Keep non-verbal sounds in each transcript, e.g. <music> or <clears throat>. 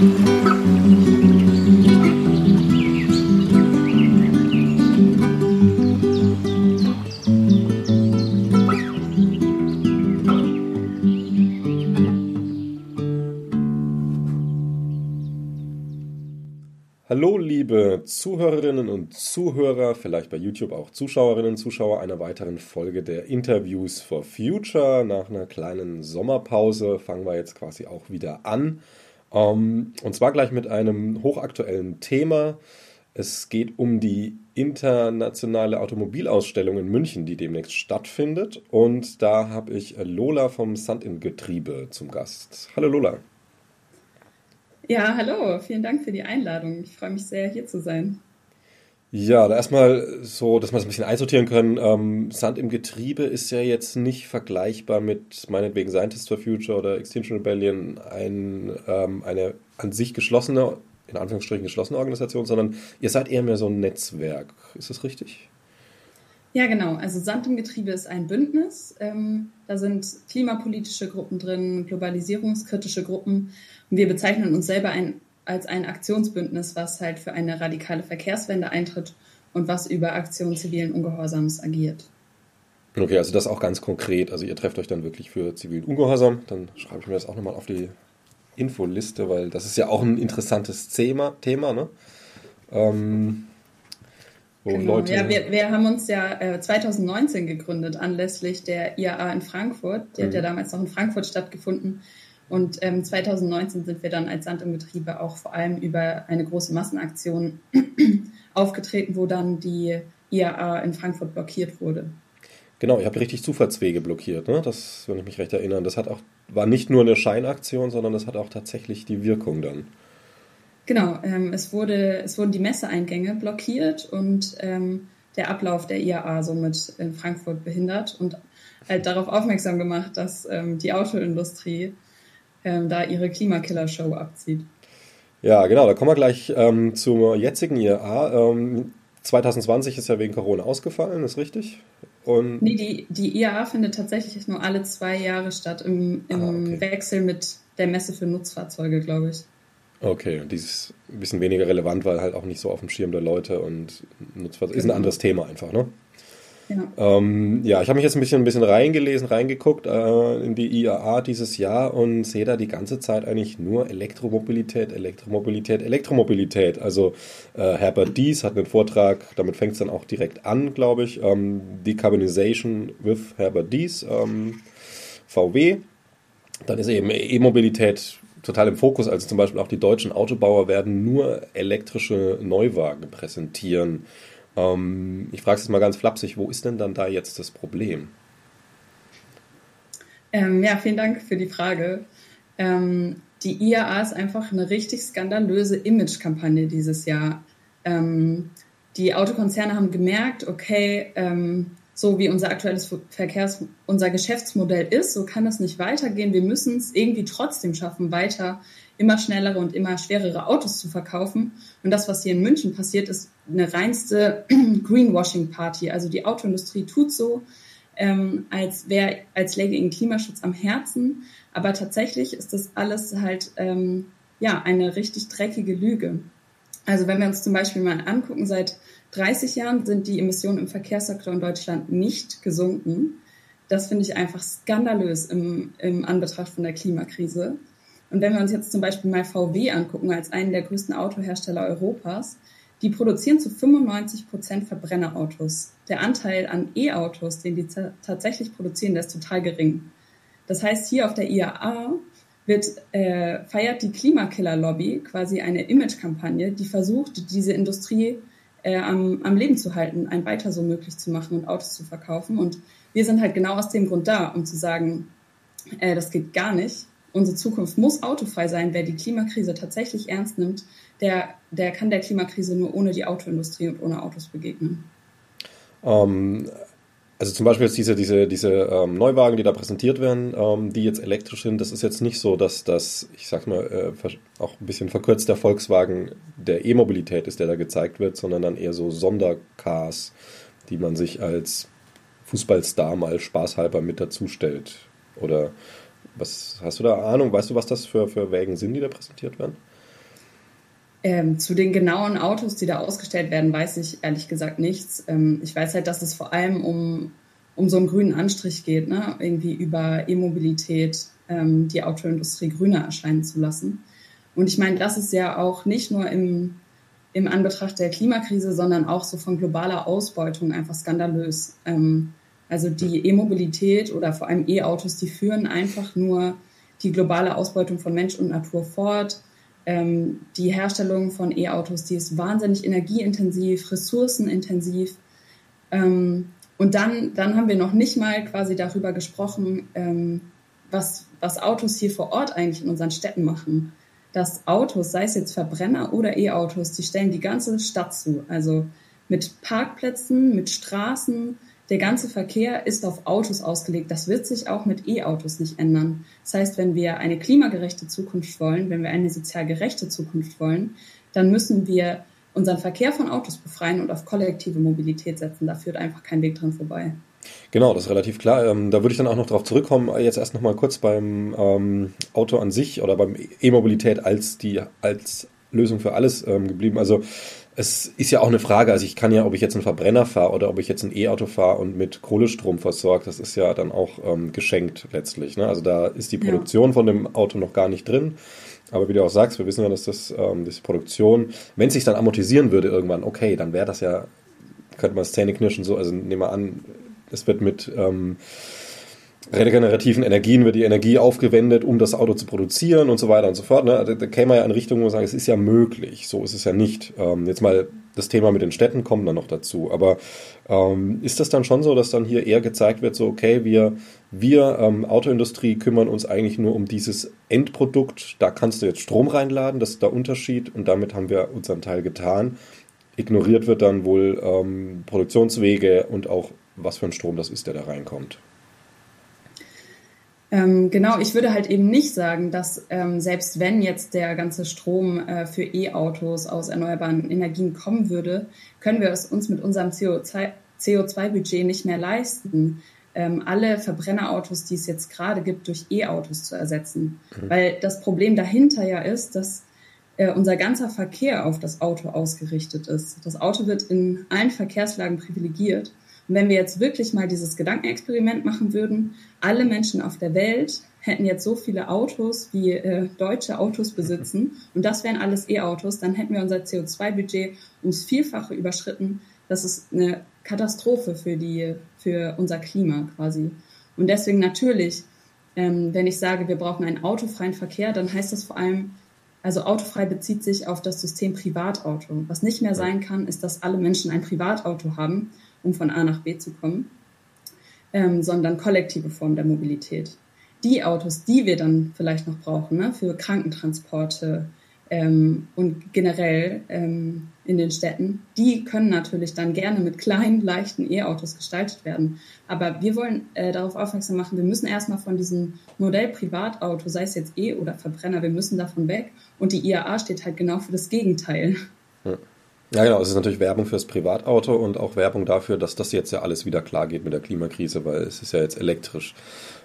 Hallo, liebe Zuhörerinnen und Zuhörer, vielleicht bei YouTube auch Zuschauerinnen und Zuschauer einer weiteren Folge der Interviews for Future. Nach einer kleinen Sommerpause fangen wir jetzt quasi auch wieder an. Ähm, und zwar gleich mit einem hochaktuellen Thema. Es geht um die internationale Automobilausstellung in München, die demnächst stattfindet. Und da habe ich Lola vom Sand im Getriebe zum Gast. Hallo Lola. Ja, hallo, vielen Dank für die Einladung. Ich freue mich sehr, hier zu sein. Ja, da erstmal so, dass wir es ein bisschen einsortieren können. Ähm, Sand im Getriebe ist ja jetzt nicht vergleichbar mit meinetwegen Scientists for Future oder Extinction Rebellion, ein, ähm, eine an sich geschlossene, in Anführungsstrichen geschlossene Organisation, sondern ihr seid eher mehr so ein Netzwerk. Ist das richtig? Ja, genau. Also Sand im Getriebe ist ein Bündnis. Ähm, da sind klimapolitische Gruppen drin, globalisierungskritische Gruppen wir bezeichnen uns selber ein, als ein Aktionsbündnis, was halt für eine radikale Verkehrswende eintritt und was über Aktion zivilen Ungehorsams agiert. Okay, also das auch ganz konkret. Also ihr trefft euch dann wirklich für zivilen Ungehorsam. Dann schreibe ich mir das auch nochmal auf die Infoliste, weil das ist ja auch ein interessantes Thema. Thema ne? Ähm, genau. Leute ja, wir, wir, haben uns ja äh, 2019 gegründet anlässlich der IAA in Frankfurt. Die mhm. hat ja damals noch in Frankfurt stattgefunden. Und ähm, 2019 sind wir dann als Sand im Getriebe auch vor allem über eine große Massenaktion <clears throat> aufgetreten, wo dann die IAA in Frankfurt blockiert wurde. Genau, ihr habt richtig Zufahrtswege blockiert, ne? Das, wenn ich mich recht erinnere. Das hat auch, war nicht nur eine Scheinaktion, sondern das hat auch tatsächlich die Wirkung dann. Genau, ähm, es, wurde, es wurden die Messeeingänge blockiert und ähm, der Ablauf der IAA somit in Frankfurt behindert und halt darauf aufmerksam gemacht, dass ähm, die Autoindustrie ähm, da ihre Klimakiller-Show abzieht. Ja, genau, da kommen wir gleich ähm, zur jetzigen IAA. Ähm, 2020 ist ja wegen Corona ausgefallen, ist richtig? Und nee, die, die IAA findet tatsächlich nur alle zwei Jahre statt, im, im ah, okay. Wechsel mit der Messe für Nutzfahrzeuge, glaube ich. Okay, und dieses ein bisschen weniger relevant, weil halt auch nicht so auf dem Schirm der Leute und Nutzfahrzeuge ist ein genau. anderes Thema einfach, ne? Ja, ähm, ja ich habe mich jetzt ein bisschen, ein bisschen reingelesen, reingeguckt äh, in die IAA dieses Jahr und sehe da die ganze Zeit eigentlich nur Elektromobilität, Elektromobilität, Elektromobilität. Also äh, Herbert Dies hat einen Vortrag, damit fängt es dann auch direkt an, glaube ich. Ähm, Decarbonization with Herbert Dies, ähm, VW. Dann ist eben E-Mobilität total im Fokus. Also zum Beispiel auch die deutschen Autobauer werden nur elektrische Neuwagen präsentieren. Ähm, ich frage es mal ganz flapsig, wo ist denn dann da jetzt das Problem? Ähm, ja, vielen Dank für die Frage. Ähm, die IAA ist einfach eine richtig skandalöse Image-Kampagne dieses Jahr. Ähm, die Autokonzerne haben gemerkt, okay, ähm, so wie unser aktuelles Verkehrs-, unser Geschäftsmodell ist, so kann es nicht weitergehen. Wir müssen es irgendwie trotzdem schaffen, weiter immer schnellere und immer schwerere Autos zu verkaufen. Und das, was hier in München passiert, ist eine reinste <clears throat> Greenwashing-Party. Also die Autoindustrie tut so, ähm, als wäre, als läge ihnen Klimaschutz am Herzen. Aber tatsächlich ist das alles halt, ähm, ja, eine richtig dreckige Lüge. Also wenn wir uns zum Beispiel mal angucken, seit 30 Jahren sind die Emissionen im Verkehrssektor in Deutschland nicht gesunken. Das finde ich einfach skandalös im, im Anbetracht von der Klimakrise. Und wenn wir uns jetzt zum Beispiel mal VW angucken, als einen der größten Autohersteller Europas, die produzieren zu 95 Prozent Verbrennerautos. Der Anteil an E-Autos, den die tatsächlich produzieren, der ist total gering. Das heißt, hier auf der IAA wird, äh, feiert die Klimakiller-Lobby quasi eine Image-Kampagne, die versucht, diese Industrie äh, am, am Leben zu halten, ein weiter so möglich zu machen und Autos zu verkaufen. Und wir sind halt genau aus dem Grund da, um zu sagen, äh, das geht gar nicht unsere Zukunft muss autofrei sein. Wer die Klimakrise tatsächlich ernst nimmt, der, der kann der Klimakrise nur ohne die Autoindustrie und ohne Autos begegnen. Ähm, also zum Beispiel jetzt diese, diese, diese ähm, Neuwagen, die da präsentiert werden, ähm, die jetzt elektrisch sind, das ist jetzt nicht so, dass das, ich sag mal, äh, auch ein bisschen verkürzt der Volkswagen der E-Mobilität ist, der da gezeigt wird, sondern dann eher so Sondercars, die man sich als Fußballstar mal spaßhalber mit dazustellt. Oder was hast du da Ahnung? Weißt du, was das für, für Wägen sind, die da präsentiert werden? Ähm, zu den genauen Autos, die da ausgestellt werden, weiß ich ehrlich gesagt nichts. Ähm, ich weiß halt, dass es vor allem um, um so einen grünen Anstrich geht, ne? irgendwie über E-Mobilität ähm, die Autoindustrie grüner erscheinen zu lassen. Und ich meine, das ist ja auch nicht nur im, im Anbetracht der Klimakrise, sondern auch so von globaler Ausbeutung einfach skandalös. Ähm, also die E-Mobilität oder vor allem E-Autos, die führen einfach nur die globale Ausbeutung von Mensch und Natur fort. Ähm, die Herstellung von E-Autos, die ist wahnsinnig energieintensiv, ressourcenintensiv. Ähm, und dann, dann haben wir noch nicht mal quasi darüber gesprochen, ähm, was, was Autos hier vor Ort eigentlich in unseren Städten machen. Dass Autos, sei es jetzt Verbrenner oder E-Autos, die stellen die ganze Stadt zu. Also mit Parkplätzen, mit Straßen, der ganze Verkehr ist auf Autos ausgelegt. Das wird sich auch mit E-Autos nicht ändern. Das heißt, wenn wir eine klimagerechte Zukunft wollen, wenn wir eine sozial gerechte Zukunft wollen, dann müssen wir unseren Verkehr von Autos befreien und auf kollektive Mobilität setzen. Da führt einfach kein Weg dran vorbei. Genau, das ist relativ klar. Ähm, da würde ich dann auch noch darauf zurückkommen. Jetzt erst noch mal kurz beim ähm, Auto an sich oder beim E-Mobilität als die als Lösung für alles ähm, geblieben. Also es ist ja auch eine Frage, also ich kann ja, ob ich jetzt einen Verbrenner fahre oder ob ich jetzt ein E-Auto fahre und mit Kohlestrom versorgt, das ist ja dann auch ähm, geschenkt letztlich. Ne? Also da ist die Produktion ja. von dem Auto noch gar nicht drin. Aber wie du auch sagst, wir wissen ja, dass das, ähm, diese Produktion, wenn es sich dann amortisieren würde irgendwann, okay, dann wäre das ja, könnte man es zähneknirschen so, also nehmen wir an, es wird mit ähm, regenerativen Energien wird die Energie aufgewendet, um das Auto zu produzieren und so weiter und so fort. Ne? Da, da käme man ja in Richtung, wo man sagt, es ist ja möglich. So ist es ja nicht. Ähm, jetzt mal das Thema mit den Städten kommt dann noch dazu. Aber ähm, ist das dann schon so, dass dann hier eher gezeigt wird, so okay, wir, wir ähm, Autoindustrie kümmern uns eigentlich nur um dieses Endprodukt. Da kannst du jetzt Strom reinladen, das ist der Unterschied und damit haben wir unseren Teil getan. Ignoriert wird dann wohl ähm, Produktionswege und auch was für ein Strom das ist, der da reinkommt. Ähm, genau, ich würde halt eben nicht sagen, dass ähm, selbst wenn jetzt der ganze Strom äh, für E-Autos aus erneuerbaren Energien kommen würde, können wir es uns mit unserem CO2-Budget nicht mehr leisten, ähm, alle Verbrennerautos, die es jetzt gerade gibt, durch E-Autos zu ersetzen. Mhm. Weil das Problem dahinter ja ist, dass äh, unser ganzer Verkehr auf das Auto ausgerichtet ist. Das Auto wird in allen Verkehrslagen privilegiert und wenn wir jetzt wirklich mal dieses Gedankenexperiment machen würden, alle Menschen auf der Welt hätten jetzt so viele Autos, wie äh, deutsche Autos besitzen, <laughs> und das wären alles E-Autos, dann hätten wir unser CO2-Budget ums Vielfache überschritten. Das ist eine Katastrophe für, die, für unser Klima quasi. Und deswegen natürlich, ähm, wenn ich sage, wir brauchen einen autofreien Verkehr, dann heißt das vor allem, also autofrei bezieht sich auf das System Privatauto. Was nicht mehr sein kann, ist, dass alle Menschen ein Privatauto haben um von A nach B zu kommen, ähm, sondern kollektive Formen der Mobilität. Die Autos, die wir dann vielleicht noch brauchen, ne, für Krankentransporte ähm, und generell ähm, in den Städten, die können natürlich dann gerne mit kleinen, leichten E-Autos gestaltet werden. Aber wir wollen äh, darauf aufmerksam machen, wir müssen erstmal von diesem Modell Privatauto, sei es jetzt E oder Verbrenner, wir müssen davon weg. Und die IAA steht halt genau für das Gegenteil. Ja. Ja, genau. Es ist natürlich Werbung fürs Privatauto und auch Werbung dafür, dass das jetzt ja alles wieder klar geht mit der Klimakrise, weil es ist ja jetzt elektrisch.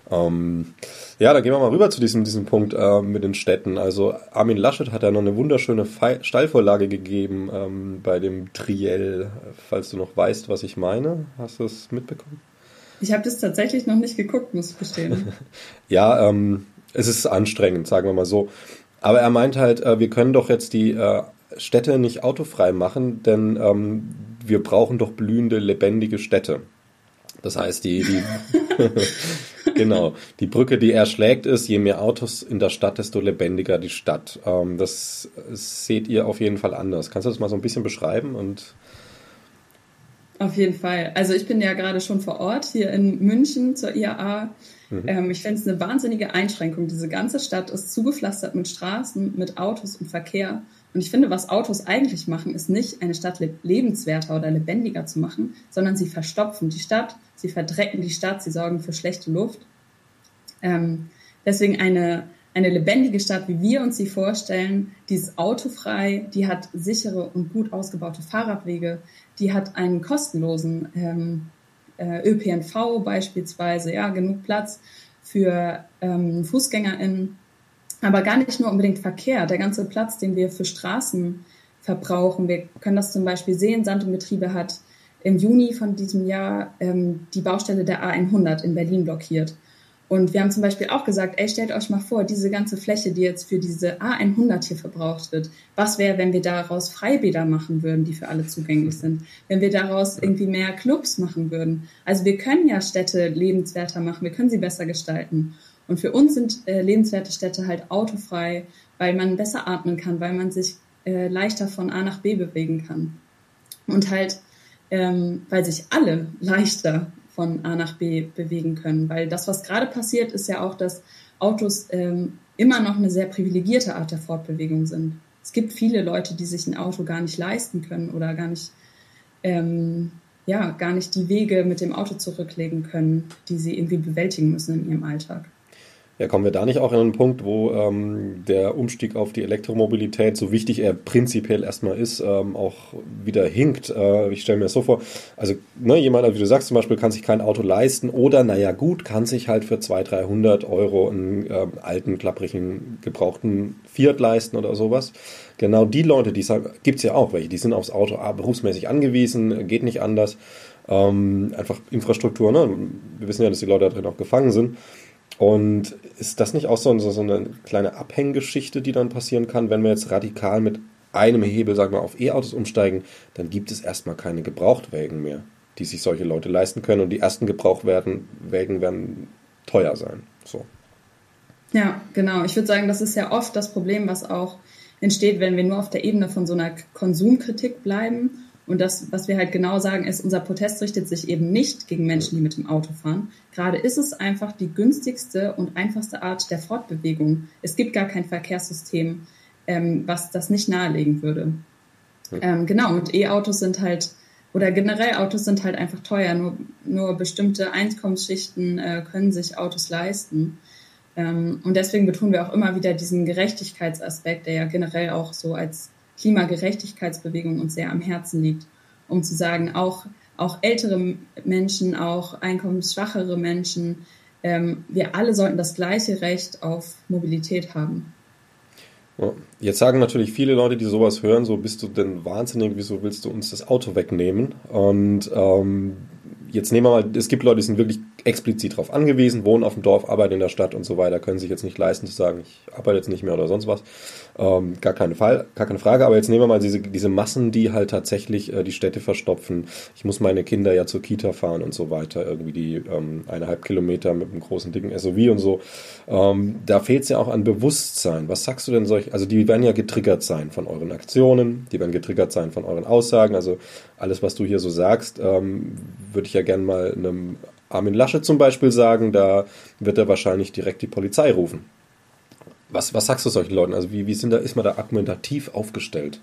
Ähm, ja, da gehen wir mal rüber zu diesem, diesem Punkt äh, mit den Städten. Also Armin Laschet hat ja noch eine wunderschöne Fe Steilvorlage gegeben ähm, bei dem Triell, falls du noch weißt, was ich meine. Hast du es mitbekommen? Ich habe das tatsächlich noch nicht geguckt, muss ich gestehen. <laughs> ja, ähm, es ist anstrengend, sagen wir mal so. Aber er meint halt, äh, wir können doch jetzt die äh, Städte nicht autofrei machen, denn ähm, wir brauchen doch blühende, lebendige Städte. Das heißt, die, die <laughs> genau, die Brücke, die er schlägt, ist, je mehr Autos in der Stadt, desto lebendiger die Stadt. Ähm, das seht ihr auf jeden Fall anders. Kannst du das mal so ein bisschen beschreiben und auf jeden Fall. Also ich bin ja gerade schon vor Ort hier in München zur IAA. Mhm. Ähm, ich fände es eine wahnsinnige Einschränkung. Diese ganze Stadt ist zugepflastert mit Straßen, mit Autos und Verkehr. Und ich finde, was Autos eigentlich machen, ist nicht eine Stadt lebenswerter oder lebendiger zu machen, sondern sie verstopfen die Stadt, sie verdrecken die Stadt, sie sorgen für schlechte Luft. Ähm, deswegen eine, eine lebendige Stadt, wie wir uns sie vorstellen, die ist autofrei, die hat sichere und gut ausgebaute Fahrradwege, die hat einen kostenlosen ähm, äh, ÖPNV beispielsweise, ja, genug Platz für ähm, FußgängerInnen Aber gar nicht nur unbedingt Verkehr. Der ganze Platz, den wir für Straßen verbrauchen. Wir können das zum Beispiel sehen. Sand und Getriebe hat im Juni von diesem Jahr ähm, die Baustelle der A100 in Berlin blockiert. Und wir haben zum Beispiel auch gesagt, ey, stellt euch mal vor, diese ganze Fläche, die jetzt für diese A100 hier verbraucht wird, was wäre, wenn wir daraus Freibäder machen würden, die für alle zugänglich sind? Wenn wir daraus irgendwie mehr Clubs machen würden? Also wir können ja Städte lebenswerter machen, wir können sie besser gestalten. Und für uns sind äh, lebenswerte Städte halt autofrei, weil man besser atmen kann, weil man sich äh, leichter von A nach B bewegen kann. Und halt, ähm, weil sich alle leichter von A nach B bewegen können. Weil das, was gerade passiert, ist ja auch, dass Autos ähm, immer noch eine sehr privilegierte Art der Fortbewegung sind. Es gibt viele Leute, die sich ein Auto gar nicht leisten können oder gar nicht, ähm, ja, gar nicht die Wege mit dem Auto zurücklegen können, die sie irgendwie bewältigen müssen in ihrem Alltag. Ja, kommen wir da nicht auch in einen Punkt, wo ähm, der Umstieg auf die Elektromobilität, so wichtig er prinzipiell erstmal ist, ähm, auch wieder hinkt? Äh, ich stelle mir das so vor, also ne, jemand, wie du sagst zum Beispiel, kann sich kein Auto leisten oder, naja gut, kann sich halt für 200, 300 Euro einen ähm, alten, klapprigen, gebrauchten Fiat leisten oder sowas. Genau die Leute, die gibt es ja auch welche, die sind aufs Auto berufsmäßig angewiesen, geht nicht anders. Ähm, einfach Infrastruktur, ne? wir wissen ja, dass die Leute da drin auch gefangen sind. Und ist das nicht auch so, so eine kleine Abhänggeschichte, die dann passieren kann, wenn wir jetzt radikal mit einem Hebel, sagen wir, auf E-Autos umsteigen, dann gibt es erstmal keine Gebrauchtwägen mehr, die sich solche Leute leisten können. Und die ersten Gebrauchtwägen werden teuer sein. So. Ja, genau. Ich würde sagen, das ist ja oft das Problem, was auch entsteht, wenn wir nur auf der Ebene von so einer Konsumkritik bleiben und das, was wir halt genau sagen, ist, unser Protest richtet sich eben nicht gegen Menschen, die mit dem Auto fahren. Gerade ist es einfach die günstigste und einfachste Art der Fortbewegung. Es gibt gar kein Verkehrssystem, ähm, was das nicht nahelegen würde. Ähm, genau, und E-Autos sind halt, oder generell Autos sind halt einfach teuer. Nur, nur bestimmte Einkommensschichten äh, können sich Autos leisten. Ähm, und deswegen betonen wir auch immer wieder diesen Gerechtigkeitsaspekt, der ja generell auch so als Klimagerechtigkeitsbewegung uns sehr am Herzen liegt, um zu sagen, auch, auch ältere Menschen, auch einkommensschwachere Menschen, ähm, wir alle sollten das gleiche Recht auf Mobilität haben. Jetzt sagen natürlich viele Leute, die sowas hören, so bist du denn wahnsinnig, wieso willst du uns das Auto wegnehmen? Und ähm, jetzt nehmen wir mal, es gibt Leute, die sind wirklich explizit darauf angewiesen, wohnen auf dem Dorf, arbeiten in der Stadt und so weiter, können sich jetzt nicht leisten zu sagen, ich arbeite jetzt nicht mehr oder sonst was. Ähm, gar, keine Fall, gar keine Frage, aber jetzt nehmen wir mal diese, diese Massen, die halt tatsächlich äh, die Städte verstopfen. Ich muss meine Kinder ja zur Kita fahren und so weiter, irgendwie die ähm, eineinhalb Kilometer mit einem großen, dicken SUV und so. Ähm, da fehlt es ja auch an Bewusstsein. Was sagst du denn solch, also die werden ja getriggert sein von euren Aktionen, die werden getriggert sein von euren Aussagen, also alles, was du hier so sagst, ähm, würde ich ja gerne mal einem Armin Lasche zum Beispiel sagen, da wird er wahrscheinlich direkt die Polizei rufen. Was, was sagst du solchen Leuten? Also wie, wie sind da, ist man da argumentativ aufgestellt?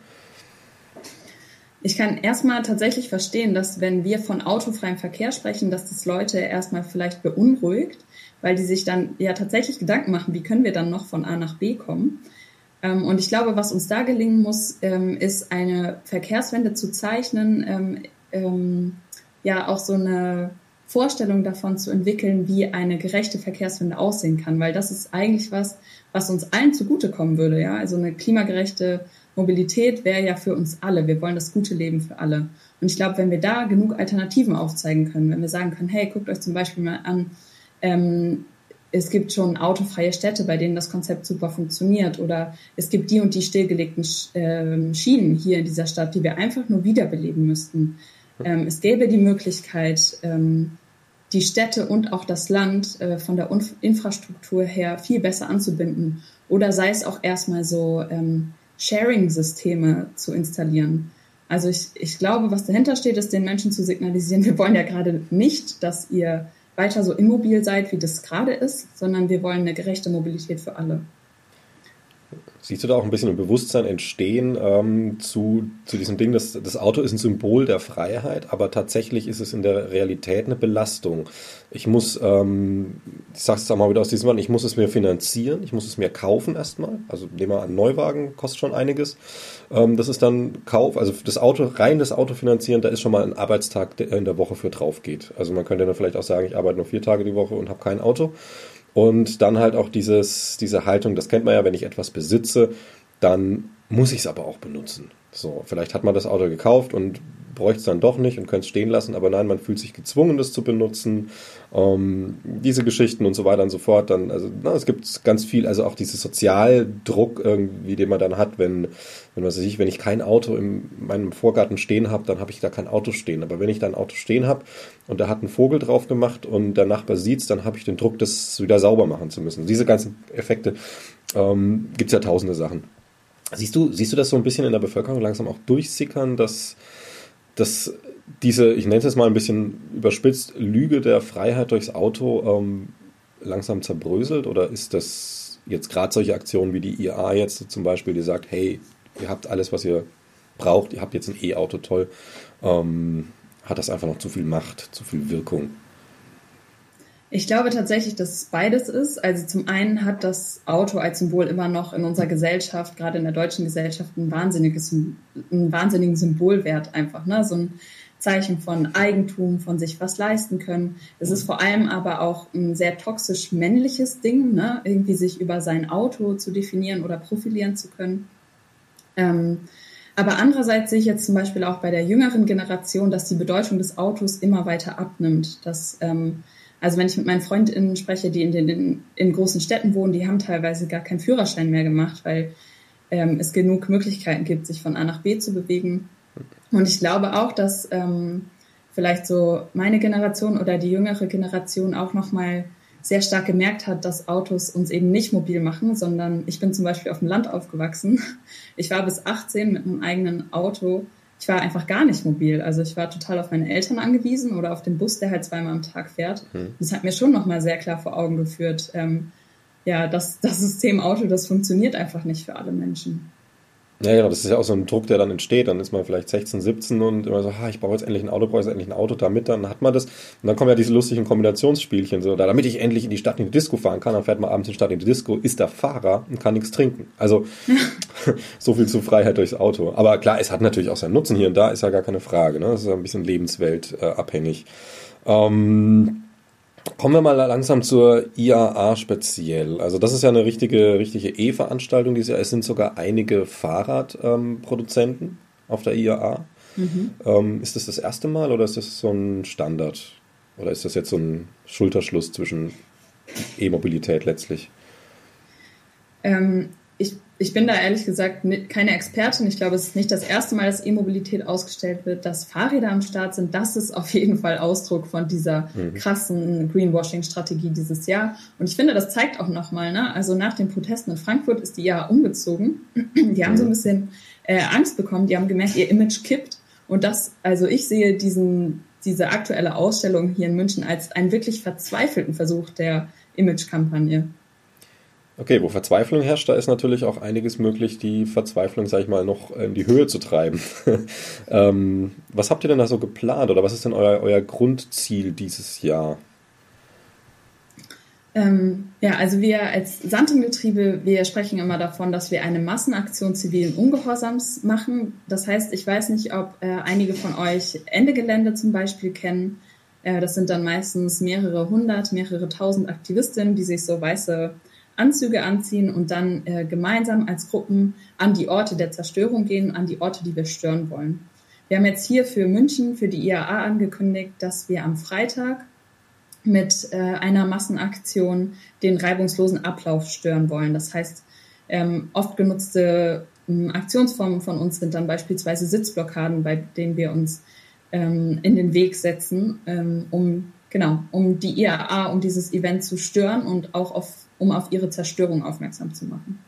Ich kann erstmal tatsächlich verstehen, dass wenn wir von autofreiem Verkehr sprechen, dass das Leute erstmal vielleicht beunruhigt, weil die sich dann ja tatsächlich Gedanken machen, wie können wir dann noch von A nach B kommen. Ähm, und ich glaube, was uns da gelingen muss, ähm, ist eine Verkehrswende zu zeichnen, ähm, ja auch so eine Vorstellung davon zu entwickeln, wie eine gerechte Verkehrswende aussehen kann, weil das ist eigentlich was, was uns allen zugutekommen würde. Ja, also eine klimagerechte Mobilität wäre ja für uns alle. Wir wollen das gute Leben für alle. Und ich glaube, wenn wir da genug Alternativen aufzeigen können, wenn wir sagen können, hey, guckt euch zum Beispiel mal an, ähm, es gibt schon autofreie Städte, bei denen das Konzept super funktioniert, oder es gibt die und die stillgelegten ähm, Schienen hier in dieser Stadt, die wir einfach nur wiederbeleben müssten. Ähm, es gäbe die Möglichkeit, ähm, die Städte und auch das Land äh, von der Infrastruktur her viel besser anzubinden oder sei es auch erstmal so ähm, Sharing-Systeme zu installieren. Also ich, ich glaube, was dahinter steht, ist den Menschen zu signalisieren, <laughs> wir wollen ja gerade nicht, dass ihr weiter so immobil seid, wie das gerade ist, sondern wir wollen eine gerechte Mobilität für alle. Siehst du da auch ein bisschen ein Bewusstsein entstehen ähm, zu, zu diesem Ding, dass das Auto ist ein Symbol der Freiheit, aber tatsächlich ist es in der Realität eine Belastung. Ich muss, ähm, ich sag's jetzt mal wieder aus diesem Mann, ich muss es mir finanzieren, ich muss es mir kaufen erstmal. Also nehmen wir an, Neuwagen kostet schon einiges. Ähm, das ist dann Kauf, also das Auto, rein das Auto finanzieren, da ist schon mal ein Arbeitstag, der in der Woche für drauf geht. Also man könnte dann vielleicht auch sagen, ich arbeite nur vier Tage die Woche und habe kein Auto. Und dann halt auch dieses, diese Haltung, das kennt man ja, wenn ich etwas besitze, dann muss ich es aber auch benutzen. So, vielleicht hat man das Auto gekauft und bräuchte es dann doch nicht und könnte es stehen lassen, aber nein, man fühlt sich gezwungen, das zu benutzen. Ähm, diese Geschichten und so weiter und so fort. Dann, also na, es gibt ganz viel, also auch dieses Sozialdruck irgendwie, den man dann hat, wenn, wenn was weiß ich, wenn ich kein Auto in meinem Vorgarten stehen habe, dann habe ich da kein Auto stehen. Aber wenn ich da ein Auto stehen habe und da hat ein Vogel drauf gemacht und der Nachbar sieht's, dann habe ich den Druck, das wieder sauber machen zu müssen. Diese ganzen Effekte ähm, gibt ja tausende Sachen. Siehst du, siehst du das so ein bisschen in der Bevölkerung langsam auch durchsickern, dass dass diese, ich nenne es mal ein bisschen überspitzt, Lüge der Freiheit durchs Auto ähm, langsam zerbröselt? Oder ist das jetzt gerade solche Aktionen wie die IA jetzt zum Beispiel, die sagt, hey, ihr habt alles, was ihr braucht, ihr habt jetzt ein E-Auto, toll, ähm, hat das einfach noch zu viel Macht, zu viel Wirkung? Ich glaube tatsächlich, dass es beides ist. Also zum einen hat das Auto als Symbol immer noch in unserer Gesellschaft, gerade in der deutschen Gesellschaft, ein wahnsinniges, einen wahnsinnigen Symbolwert einfach. Ne? So ein Zeichen von Eigentum, von sich was leisten können. Es ist vor allem aber auch ein sehr toxisch männliches Ding, ne? irgendwie sich über sein Auto zu definieren oder profilieren zu können. Ähm, aber andererseits sehe ich jetzt zum Beispiel auch bei der jüngeren Generation, dass die Bedeutung des Autos immer weiter abnimmt, dass ähm, also wenn ich mit meinen Freundinnen spreche, die in den in, in großen Städten wohnen, die haben teilweise gar keinen Führerschein mehr gemacht, weil ähm, es genug Möglichkeiten gibt, sich von A nach B zu bewegen. Und ich glaube auch, dass ähm, vielleicht so meine Generation oder die jüngere Generation auch noch mal sehr stark gemerkt hat, dass Autos uns eben nicht mobil machen, sondern ich bin zum Beispiel auf dem Land aufgewachsen. Ich war bis 18 mit einem eigenen Auto ich war einfach gar nicht mobil. Also ich war total auf meine Eltern angewiesen oder auf den Bus, der halt zweimal am Tag fährt. Mhm. Das hat mir schon nochmal sehr klar vor Augen geführt, ähm, ja, das, das System Auto, das funktioniert einfach nicht für alle Menschen. Ja, genau, das ist ja auch so ein Druck, der dann entsteht. Dann ist man vielleicht 16, 17 und immer so, ha, ich brauche jetzt endlich ein Auto, brauche jetzt endlich ein Auto, damit dann hat man das. Und dann kommen ja diese lustigen Kombinationsspielchen, so, da, damit ich endlich in die Stadt in die Disco fahren kann, dann fährt man abends in die Stadt in die Disco, ist der Fahrer und kann nichts trinken. Also <laughs> <laughs> so viel zu Freiheit durchs Auto. Aber klar, es hat natürlich auch seinen Nutzen hier und da, ist ja gar keine Frage. Ne? Das ist ja ein bisschen lebensweltabhängig. Ähm, Kommen wir mal langsam zur IAA speziell. Also das ist ja eine richtige, richtige E-Veranstaltung dieses Jahr. Es sind sogar einige Fahrradproduzenten ähm, auf der IAA. Mhm. Ähm, ist das das erste Mal oder ist das so ein Standard? Oder ist das jetzt so ein Schulterschluss zwischen E-Mobilität letztlich? Ähm, ich ich bin da ehrlich gesagt keine Expertin. Ich glaube, es ist nicht das erste Mal, dass E-Mobilität ausgestellt wird, dass Fahrräder am Start sind. Das ist auf jeden Fall Ausdruck von dieser mhm. krassen Greenwashing-Strategie dieses Jahr. Und ich finde, das zeigt auch nochmal, ne? also nach den Protesten in Frankfurt ist die ja umgezogen. Die haben so ein mhm. bisschen äh, Angst bekommen. Die haben gemerkt, ihr Image kippt. Und das, also ich sehe diesen, diese aktuelle Ausstellung hier in München als einen wirklich verzweifelten Versuch der Image-Kampagne. Okay, wo Verzweiflung herrscht, da ist natürlich auch einiges möglich, die Verzweiflung, sag ich mal, noch in die Höhe zu treiben. <laughs> ähm, was habt ihr denn da so geplant oder was ist denn euer, euer Grundziel dieses Jahr? Ähm, ja, also wir als Sandringbetriebe, wir sprechen immer davon, dass wir eine Massenaktion zivilen Ungehorsams machen. Das heißt, ich weiß nicht, ob äh, einige von euch Ende Gelände zum Beispiel kennen. Äh, das sind dann meistens mehrere hundert, mehrere tausend Aktivistinnen, die sich so weiße Anzüge anziehen und dann äh, gemeinsam als Gruppen an die Orte der Zerstörung gehen, an die Orte, die wir stören wollen. Wir haben jetzt hier für München, für die IAA angekündigt, dass wir am Freitag mit äh, einer Massenaktion den reibungslosen Ablauf stören wollen. Das heißt, ähm, oft genutzte ähm, Aktionsformen von uns sind dann beispielsweise Sitzblockaden, bei denen wir uns ähm, in den Weg setzen, ähm, um genau, um die IAA, um dieses Event zu stören und auch auf um auf ihre Zerstörung aufmerksam zu machen.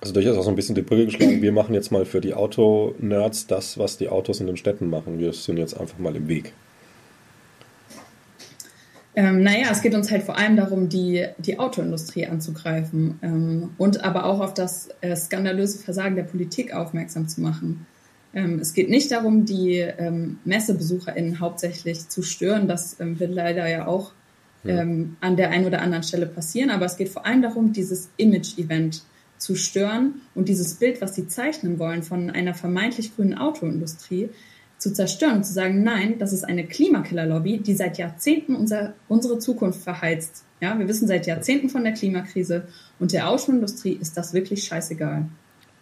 Also durchaus auch so ein bisschen die Brücke geschlagen. Wir machen jetzt mal für die Auto-Nerds das, was die Autos in den Städten machen. Wir sind jetzt einfach mal im Weg. Ähm, naja, es geht uns halt vor allem darum, die, die Autoindustrie anzugreifen ähm, und aber auch auf das äh, skandalöse Versagen der Politik aufmerksam zu machen. Ähm, es geht nicht darum, die ähm, MessebesucherInnen hauptsächlich zu stören. Das ähm, wird leider ja auch ähm, an der einen oder anderen Stelle passieren. Aber es geht vor allem darum, dieses Image-Event zu stören und dieses Bild, was sie zeichnen wollen von einer vermeintlich grünen Autoindustrie, zu zerstören und zu sagen, nein, das ist eine Klimakiller-Lobby, die seit Jahrzehnten unser, unsere Zukunft verheizt. Ja, wir wissen seit Jahrzehnten von der Klimakrise und der Autoindustrie ist das wirklich scheißegal.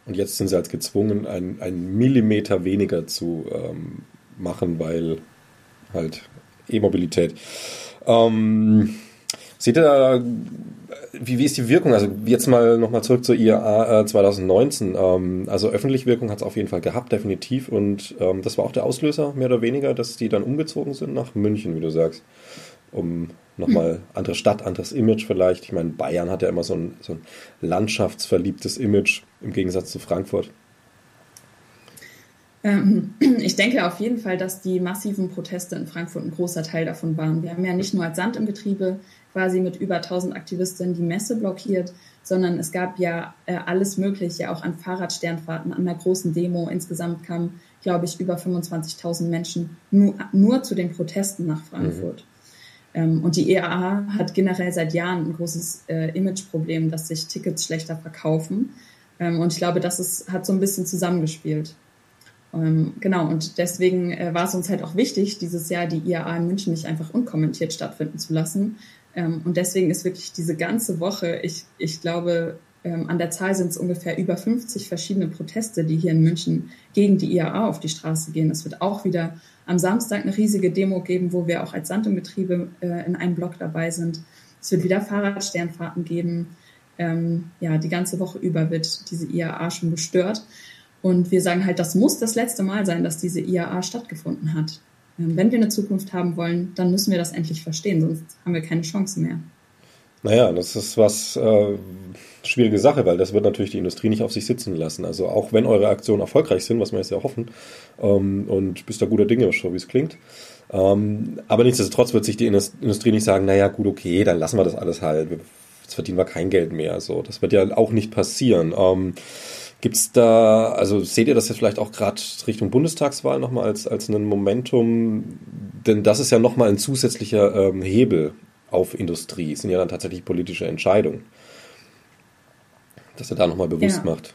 Und jetzt sind sie halt gezwungen, einen Millimeter weniger zu ähm, machen, weil halt E-Mobilität. Ähm, seht ihr da, wie, wie ist die Wirkung? Also jetzt mal nochmal zurück zur IAA äh, 2019. Ähm, also öffentliche Wirkung hat es auf jeden Fall gehabt, definitiv. Und ähm, das war auch der Auslöser, mehr oder weniger, dass die dann umgezogen sind nach München, wie du sagst. Um nochmal andere Stadt, anderes Image vielleicht. Ich meine, Bayern hat ja immer so ein, so ein landschaftsverliebtes Image im Gegensatz zu Frankfurt. Ähm, <clears throat> ich denke auf jeden Fall, dass die massiven Proteste in Frankfurt ein großer Teil davon waren. Wir haben ja nicht nur als Sand im Getriebe quasi mit über 1000 Aktivistinnen die Messe blockiert, sondern es gab ja äh, alles Mögliche, auch an Fahrradsternfahrten, an einer großen Demo. Insgesamt kamen, glaube ich, über 25.000 Menschen nur, nur zu den Protesten nach Frankfurt. Mhm. Ähm, und die EAA hat generell seit Jahren ein großes äh, Imageproblem, dass sich Tickets schlechter verkaufen. Ähm, und ich glaube, das ist, hat so ein bisschen zusammengespielt. Ähm, genau, und deswegen äh, war es uns halt auch wichtig, dieses Jahr die IAA in München nicht einfach unkommentiert stattfinden zu lassen. Ähm, und deswegen ist wirklich diese ganze Woche, ich, ich glaube, ähm, an der Zahl sind es ungefähr über 50 verschiedene Proteste, die hier in München gegen die IAA auf die Straße gehen. Es wird auch wieder am Samstag eine riesige Demo geben, wo wir auch als Sand im Getriebe äh, in einem Block dabei sind. Es wird wieder Fahrradsternfahrten geben. Ähm, ja, die ganze Woche über wird diese IAA schon gestört. Und wir sagen halt, das muss das letzte Mal sein, dass diese IAA stattgefunden hat. Ähm, wenn wir eine Zukunft haben wollen, dann müssen wir das endlich verstehen, sonst haben wir keine Chance mehr. Naja, das ist was äh, schwierige Sache, weil das wird natürlich die Industrie nicht auf sich sitzen lassen. Also auch wenn eure Aktionen erfolgreich sind, was wir jetzt ja hoffen, ähm, und bist da guter Dinge, so wie es klingt. Ähm, aber nichtsdestotrotz wird sich die Industrie nicht sagen, naja, gut, okay, dann lassen wir das alles halt. Jetzt verdienen wir kein Geld mehr. So, das wird ja auch nicht passieren. Ähm, Gibt es da, also seht ihr das jetzt vielleicht auch gerade Richtung Bundestagswahl nochmal als, als ein Momentum? Denn das ist ja nochmal ein zusätzlicher ähm, Hebel auf Industrie. Es sind ja dann tatsächlich politische Entscheidungen. Dass er da nochmal bewusst ja. macht.